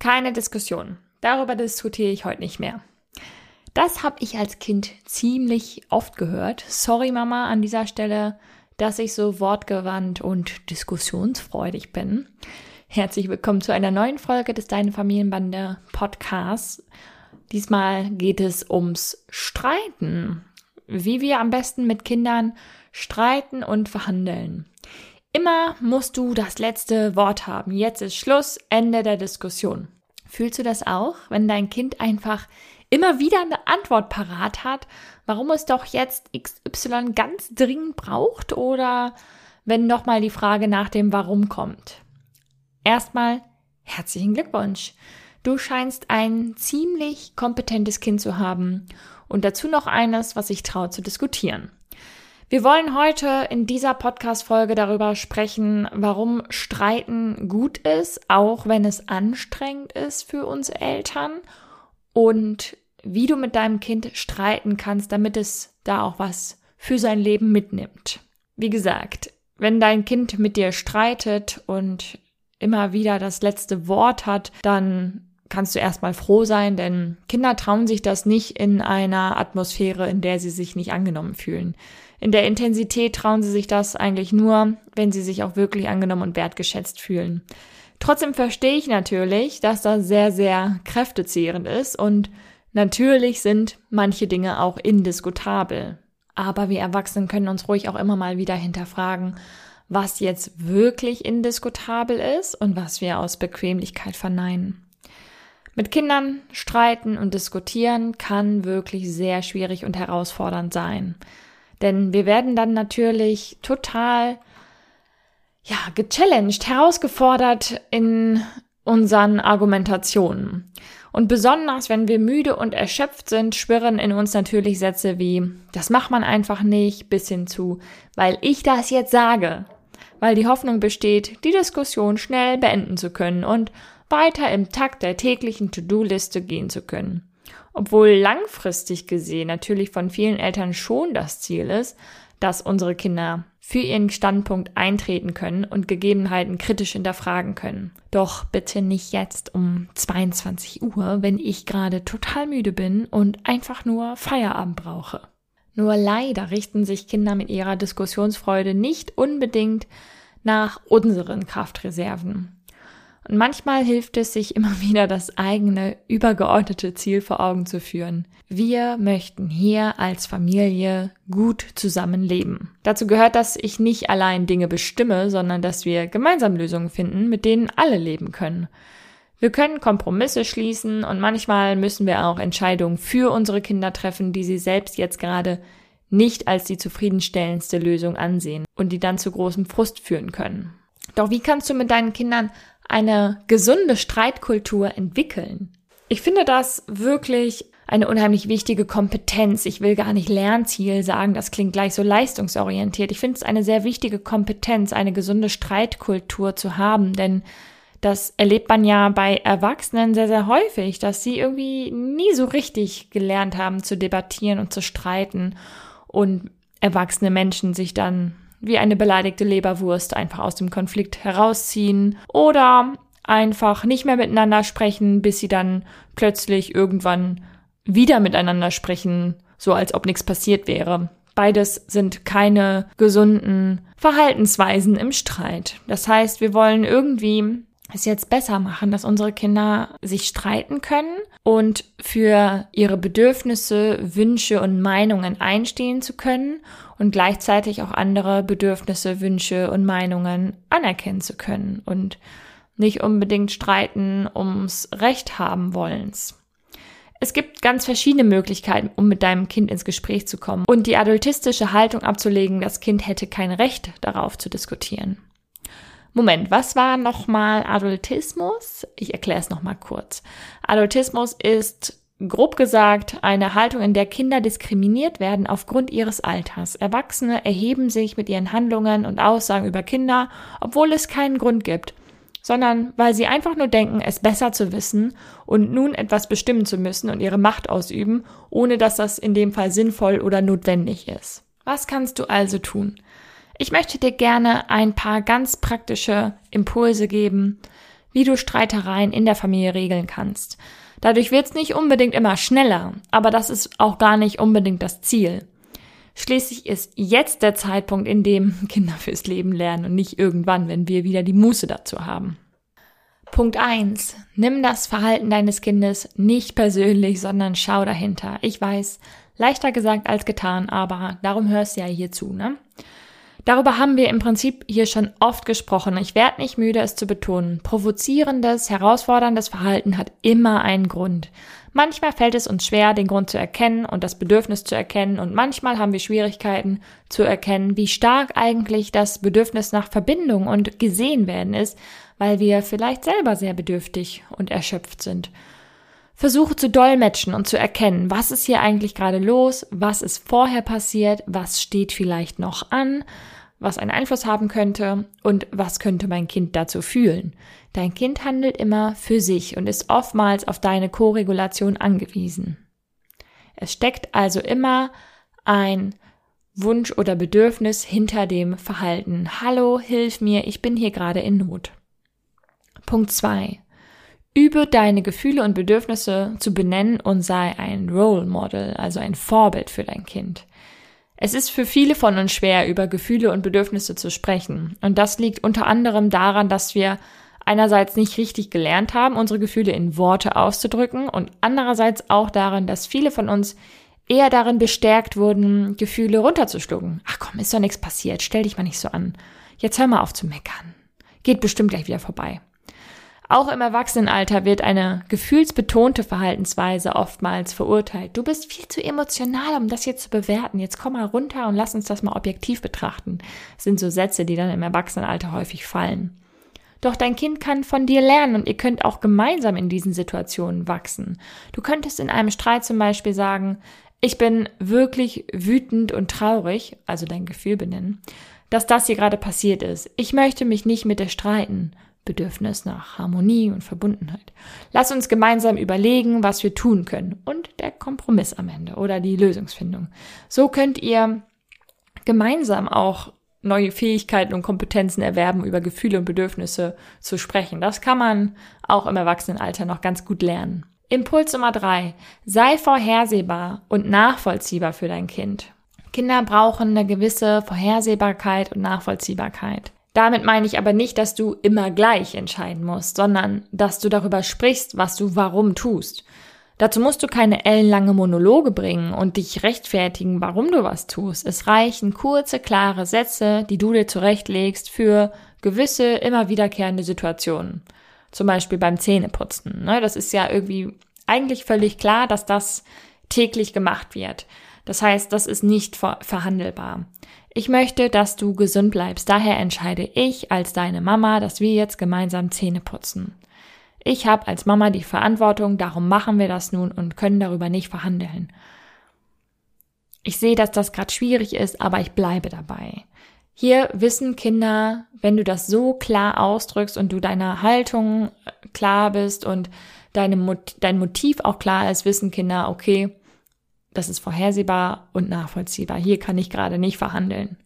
Keine Diskussion. Darüber diskutiere ich heute nicht mehr. Das habe ich als Kind ziemlich oft gehört. Sorry Mama an dieser Stelle, dass ich so wortgewandt und diskussionsfreudig bin. Herzlich willkommen zu einer neuen Folge des Deine Familienbande Podcasts. Diesmal geht es ums Streiten. Wie wir am besten mit Kindern streiten und verhandeln. Immer musst du das letzte Wort haben. Jetzt ist Schluss, Ende der Diskussion. Fühlst du das auch, wenn dein Kind einfach immer wieder eine Antwort parat hat, warum es doch jetzt XY ganz dringend braucht oder wenn nochmal die Frage nach dem Warum kommt? Erstmal herzlichen Glückwunsch. Du scheinst ein ziemlich kompetentes Kind zu haben und dazu noch eines, was sich traut zu diskutieren. Wir wollen heute in dieser Podcast-Folge darüber sprechen, warum Streiten gut ist, auch wenn es anstrengend ist für uns Eltern und wie du mit deinem Kind streiten kannst, damit es da auch was für sein Leben mitnimmt. Wie gesagt, wenn dein Kind mit dir streitet und immer wieder das letzte Wort hat, dann kannst du erstmal froh sein, denn Kinder trauen sich das nicht in einer Atmosphäre, in der sie sich nicht angenommen fühlen. In der Intensität trauen sie sich das eigentlich nur, wenn sie sich auch wirklich angenommen und wertgeschätzt fühlen. Trotzdem verstehe ich natürlich, dass das sehr, sehr kräftezehrend ist und natürlich sind manche Dinge auch indiskutabel. Aber wir Erwachsenen können uns ruhig auch immer mal wieder hinterfragen, was jetzt wirklich indiskutabel ist und was wir aus Bequemlichkeit verneinen. Mit Kindern streiten und diskutieren kann wirklich sehr schwierig und herausfordernd sein. Denn wir werden dann natürlich total, ja, gechallenged, herausgefordert in unseren Argumentationen. Und besonders, wenn wir müde und erschöpft sind, schwirren in uns natürlich Sätze wie, das macht man einfach nicht, bis hin zu, weil ich das jetzt sage. Weil die Hoffnung besteht, die Diskussion schnell beenden zu können und weiter im Takt der täglichen To-Do-Liste gehen zu können. Obwohl langfristig gesehen natürlich von vielen Eltern schon das Ziel ist, dass unsere Kinder für ihren Standpunkt eintreten können und Gegebenheiten kritisch hinterfragen können. Doch bitte nicht jetzt um 22 Uhr, wenn ich gerade total müde bin und einfach nur Feierabend brauche. Nur leider richten sich Kinder mit ihrer Diskussionsfreude nicht unbedingt nach unseren Kraftreserven. Und manchmal hilft es, sich immer wieder das eigene übergeordnete Ziel vor Augen zu führen. Wir möchten hier als Familie gut zusammenleben. Dazu gehört, dass ich nicht allein Dinge bestimme, sondern dass wir gemeinsam Lösungen finden, mit denen alle leben können. Wir können Kompromisse schließen und manchmal müssen wir auch Entscheidungen für unsere Kinder treffen, die sie selbst jetzt gerade nicht als die zufriedenstellendste Lösung ansehen und die dann zu großem Frust führen können. Doch wie kannst du mit deinen Kindern eine gesunde Streitkultur entwickeln? Ich finde das wirklich eine unheimlich wichtige Kompetenz. Ich will gar nicht Lernziel sagen, das klingt gleich so leistungsorientiert. Ich finde es eine sehr wichtige Kompetenz, eine gesunde Streitkultur zu haben, denn das erlebt man ja bei Erwachsenen sehr, sehr häufig, dass sie irgendwie nie so richtig gelernt haben zu debattieren und zu streiten und erwachsene Menschen sich dann wie eine beleidigte Leberwurst einfach aus dem Konflikt herausziehen oder einfach nicht mehr miteinander sprechen, bis sie dann plötzlich irgendwann wieder miteinander sprechen, so als ob nichts passiert wäre. Beides sind keine gesunden Verhaltensweisen im Streit. Das heißt, wir wollen irgendwie es jetzt besser machen, dass unsere Kinder sich streiten können und für ihre Bedürfnisse, Wünsche und Meinungen einstehen zu können und gleichzeitig auch andere Bedürfnisse, Wünsche und Meinungen anerkennen zu können und nicht unbedingt streiten ums Recht haben wollens. Es gibt ganz verschiedene Möglichkeiten, um mit deinem Kind ins Gespräch zu kommen und die adultistische Haltung abzulegen, das Kind hätte kein Recht darauf zu diskutieren. Moment, was war nochmal Adultismus? Ich erkläre es nochmal kurz. Adultismus ist grob gesagt eine Haltung, in der Kinder diskriminiert werden aufgrund ihres Alters. Erwachsene erheben sich mit ihren Handlungen und Aussagen über Kinder, obwohl es keinen Grund gibt, sondern weil sie einfach nur denken, es besser zu wissen und nun etwas bestimmen zu müssen und ihre Macht ausüben, ohne dass das in dem Fall sinnvoll oder notwendig ist. Was kannst du also tun? Ich möchte dir gerne ein paar ganz praktische Impulse geben, wie du Streitereien in der Familie regeln kannst. Dadurch wird es nicht unbedingt immer schneller, aber das ist auch gar nicht unbedingt das Ziel. Schließlich ist jetzt der Zeitpunkt, in dem Kinder fürs Leben lernen und nicht irgendwann, wenn wir wieder die Muße dazu haben. Punkt eins: Nimm das Verhalten deines Kindes nicht persönlich, sondern schau dahinter. Ich weiß, leichter gesagt als getan, aber darum hörst du ja hier zu, ne? Darüber haben wir im Prinzip hier schon oft gesprochen. Ich werde nicht müde, es zu betonen. Provozierendes, herausforderndes Verhalten hat immer einen Grund. Manchmal fällt es uns schwer, den Grund zu erkennen und das Bedürfnis zu erkennen, und manchmal haben wir Schwierigkeiten zu erkennen, wie stark eigentlich das Bedürfnis nach Verbindung und gesehen werden ist, weil wir vielleicht selber sehr bedürftig und erschöpft sind. Versuche zu dolmetschen und zu erkennen, was ist hier eigentlich gerade los, was ist vorher passiert, was steht vielleicht noch an, was einen Einfluss haben könnte und was könnte mein Kind dazu fühlen. Dein Kind handelt immer für sich und ist oftmals auf deine Koregulation angewiesen. Es steckt also immer ein Wunsch oder Bedürfnis hinter dem Verhalten. Hallo, hilf mir, ich bin hier gerade in Not. Punkt zwei: Übe deine Gefühle und Bedürfnisse zu benennen und sei ein Role Model, also ein Vorbild für dein Kind. Es ist für viele von uns schwer, über Gefühle und Bedürfnisse zu sprechen. Und das liegt unter anderem daran, dass wir einerseits nicht richtig gelernt haben, unsere Gefühle in Worte auszudrücken und andererseits auch daran, dass viele von uns eher darin bestärkt wurden, Gefühle runterzuschlucken. Ach komm, ist doch nichts passiert, stell dich mal nicht so an. Jetzt hör mal auf zu meckern. Geht bestimmt gleich wieder vorbei. Auch im Erwachsenenalter wird eine gefühlsbetonte Verhaltensweise oftmals verurteilt. Du bist viel zu emotional, um das jetzt zu bewerten. Jetzt komm mal runter und lass uns das mal objektiv betrachten. Das sind so Sätze, die dann im Erwachsenenalter häufig fallen. Doch dein Kind kann von dir lernen und ihr könnt auch gemeinsam in diesen Situationen wachsen. Du könntest in einem Streit zum Beispiel sagen, ich bin wirklich wütend und traurig, also dein Gefühl benennen, dass das hier gerade passiert ist. Ich möchte mich nicht mit dir streiten. Bedürfnis nach Harmonie und Verbundenheit. Lass uns gemeinsam überlegen, was wir tun können und der Kompromiss am Ende oder die Lösungsfindung. So könnt ihr gemeinsam auch neue Fähigkeiten und Kompetenzen erwerben, über Gefühle und Bedürfnisse zu sprechen. Das kann man auch im Erwachsenenalter noch ganz gut lernen. Impuls Nummer drei. Sei vorhersehbar und nachvollziehbar für dein Kind. Kinder brauchen eine gewisse Vorhersehbarkeit und Nachvollziehbarkeit. Damit meine ich aber nicht, dass du immer gleich entscheiden musst, sondern dass du darüber sprichst, was du warum tust. Dazu musst du keine ellenlange Monologe bringen und dich rechtfertigen, warum du was tust. Es reichen kurze, klare Sätze, die du dir zurechtlegst für gewisse, immer wiederkehrende Situationen. Zum Beispiel beim Zähneputzen. Ne? Das ist ja irgendwie eigentlich völlig klar, dass das täglich gemacht wird. Das heißt, das ist nicht verhandelbar. Ich möchte, dass du gesund bleibst. Daher entscheide ich als deine Mama, dass wir jetzt gemeinsam Zähne putzen. Ich habe als Mama die Verantwortung, darum machen wir das nun und können darüber nicht verhandeln. Ich sehe, dass das gerade schwierig ist, aber ich bleibe dabei. Hier wissen Kinder, wenn du das so klar ausdrückst und du deiner Haltung äh, klar bist und deine, dein Motiv auch klar ist, wissen Kinder, okay, das ist vorhersehbar und nachvollziehbar. Hier kann ich gerade nicht verhandeln.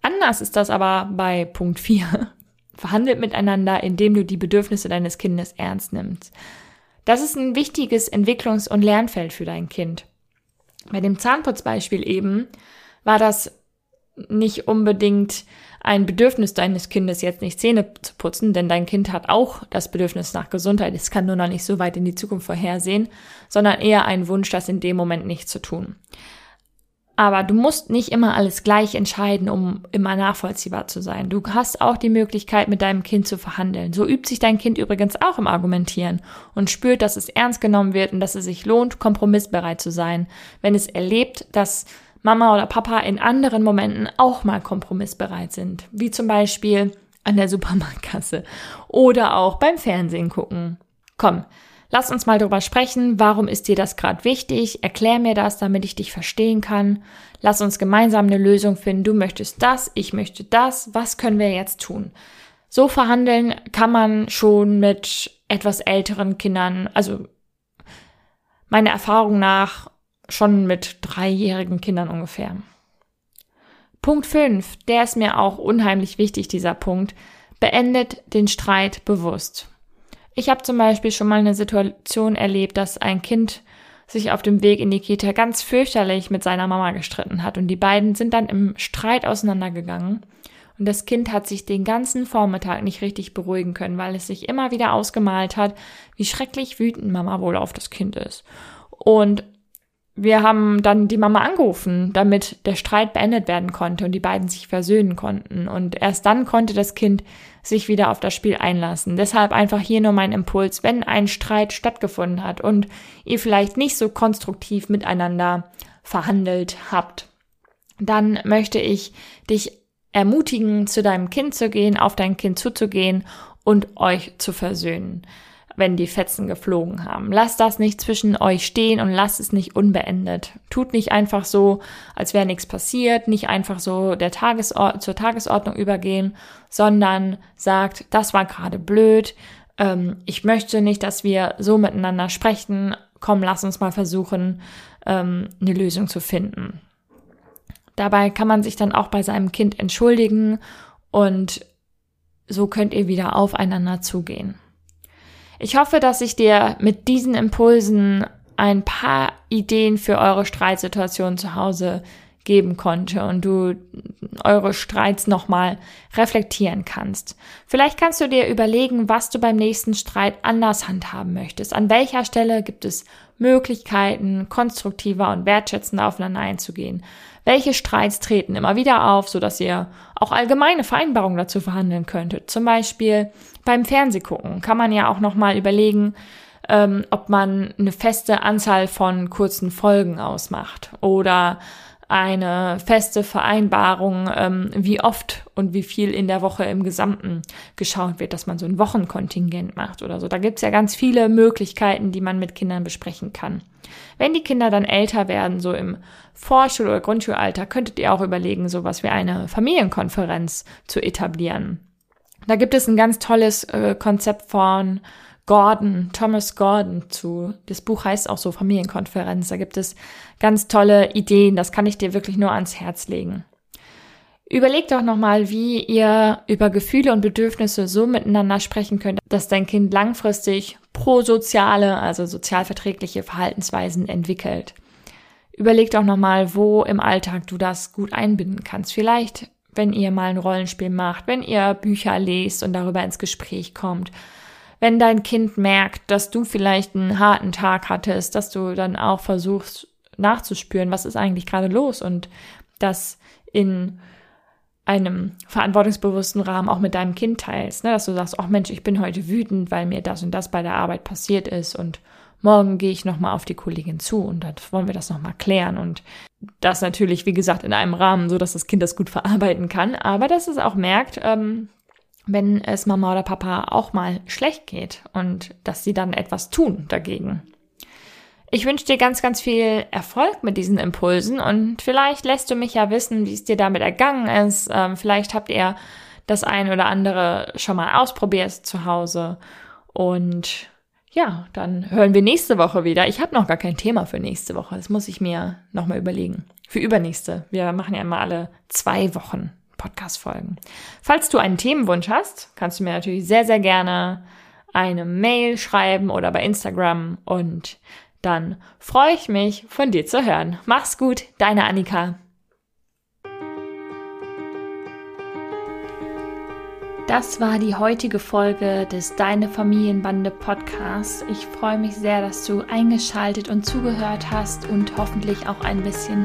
Anders ist das aber bei Punkt 4. Verhandelt miteinander, indem du die Bedürfnisse deines Kindes ernst nimmst. Das ist ein wichtiges Entwicklungs- und Lernfeld für dein Kind. Bei dem Zahnputzbeispiel eben war das nicht unbedingt ein Bedürfnis deines Kindes, jetzt nicht Zähne zu putzen, denn dein Kind hat auch das Bedürfnis nach Gesundheit. Es kann nur noch nicht so weit in die Zukunft vorhersehen, sondern eher ein Wunsch, das in dem Moment nicht zu tun. Aber du musst nicht immer alles gleich entscheiden, um immer nachvollziehbar zu sein. Du hast auch die Möglichkeit, mit deinem Kind zu verhandeln. So übt sich dein Kind übrigens auch im Argumentieren und spürt, dass es ernst genommen wird und dass es sich lohnt, kompromissbereit zu sein, wenn es erlebt, dass Mama oder Papa in anderen Momenten auch mal kompromissbereit sind. Wie zum Beispiel an der Supermarktkasse oder auch beim Fernsehen gucken. Komm, lass uns mal drüber sprechen. Warum ist dir das gerade wichtig? Erklär mir das, damit ich dich verstehen kann. Lass uns gemeinsam eine Lösung finden. Du möchtest das, ich möchte das. Was können wir jetzt tun? So verhandeln kann man schon mit etwas älteren Kindern, also meiner Erfahrung nach schon mit dreijährigen Kindern ungefähr. Punkt 5, der ist mir auch unheimlich wichtig, dieser Punkt. Beendet den Streit bewusst. Ich habe zum Beispiel schon mal eine Situation erlebt, dass ein Kind sich auf dem Weg in die Kita ganz fürchterlich mit seiner Mama gestritten hat und die beiden sind dann im Streit auseinandergegangen und das Kind hat sich den ganzen Vormittag nicht richtig beruhigen können, weil es sich immer wieder ausgemalt hat, wie schrecklich wütend Mama wohl auf das Kind ist. Und wir haben dann die Mama angerufen, damit der Streit beendet werden konnte und die beiden sich versöhnen konnten. Und erst dann konnte das Kind sich wieder auf das Spiel einlassen. Deshalb einfach hier nur mein Impuls, wenn ein Streit stattgefunden hat und ihr vielleicht nicht so konstruktiv miteinander verhandelt habt, dann möchte ich dich ermutigen, zu deinem Kind zu gehen, auf dein Kind zuzugehen und euch zu versöhnen, wenn die Fetzen geflogen haben. Lasst das nicht zwischen euch stehen und lasst es nicht unbeendet. Tut nicht einfach so, als wäre nichts passiert, nicht einfach so der Tagesor zur Tagesordnung übergehen, sondern sagt, das war gerade blöd, ähm, ich möchte nicht, dass wir so miteinander sprechen, komm, lass uns mal versuchen, ähm, eine Lösung zu finden. Dabei kann man sich dann auch bei seinem Kind entschuldigen und so könnt ihr wieder aufeinander zugehen. Ich hoffe, dass ich dir mit diesen Impulsen ein paar Ideen für eure Streitsituation zu Hause geben konnte und du eure Streits nochmal reflektieren kannst. Vielleicht kannst du dir überlegen, was du beim nächsten Streit anders handhaben möchtest. An welcher Stelle gibt es Möglichkeiten, konstruktiver und wertschätzender aufeinander einzugehen? Welche Streits treten immer wieder auf, so dass ihr auch allgemeine Vereinbarungen dazu verhandeln könntet? Zum Beispiel beim Fernsehgucken kann man ja auch nochmal überlegen, ähm, ob man eine feste Anzahl von kurzen Folgen ausmacht oder eine feste Vereinbarung, ähm, wie oft und wie viel in der Woche im Gesamten geschaut wird, dass man so ein Wochenkontingent macht oder so. Da gibt's ja ganz viele Möglichkeiten, die man mit Kindern besprechen kann. Wenn die Kinder dann älter werden, so im Vorschul- oder Grundschulalter, könntet ihr auch überlegen, sowas wie eine Familienkonferenz zu etablieren. Da gibt es ein ganz tolles äh, Konzept von Gordon, Thomas Gordon zu. Das Buch heißt auch so Familienkonferenz. Da gibt es ganz tolle Ideen. Das kann ich dir wirklich nur ans Herz legen. Überleg doch nochmal, wie ihr über Gefühle und Bedürfnisse so miteinander sprechen könnt, dass dein Kind langfristig prosoziale, also sozialverträgliche Verhaltensweisen entwickelt. Überleg doch nochmal, wo im Alltag du das gut einbinden kannst. Vielleicht, wenn ihr mal ein Rollenspiel macht, wenn ihr Bücher lest und darüber ins Gespräch kommt wenn dein Kind merkt, dass du vielleicht einen harten Tag hattest, dass du dann auch versuchst nachzuspüren, was ist eigentlich gerade los und das in einem verantwortungsbewussten Rahmen auch mit deinem Kind teilst, ne? dass du sagst, ach Mensch, ich bin heute wütend, weil mir das und das bei der Arbeit passiert ist und morgen gehe ich nochmal auf die Kollegin zu und dann wollen wir das nochmal klären und das natürlich, wie gesagt, in einem Rahmen, so dass das Kind das gut verarbeiten kann, aber dass es auch merkt, ähm, wenn es Mama oder Papa auch mal schlecht geht und dass sie dann etwas tun dagegen. Ich wünsche dir ganz, ganz viel Erfolg mit diesen Impulsen und vielleicht lässt du mich ja wissen, wie es dir damit ergangen ist. Ähm, vielleicht habt ihr das ein oder andere schon mal ausprobiert zu Hause. Und ja, dann hören wir nächste Woche wieder. Ich habe noch gar kein Thema für nächste Woche. Das muss ich mir nochmal überlegen. Für übernächste. Wir machen ja immer alle zwei Wochen Podcast-Folgen. Falls du einen Themenwunsch hast, kannst du mir natürlich sehr, sehr gerne eine Mail schreiben oder bei Instagram und dann freue ich mich, von dir zu hören. Mach's gut, deine Annika. Das war die heutige Folge des Deine Familienbande Podcasts. Ich freue mich sehr, dass du eingeschaltet und zugehört hast und hoffentlich auch ein bisschen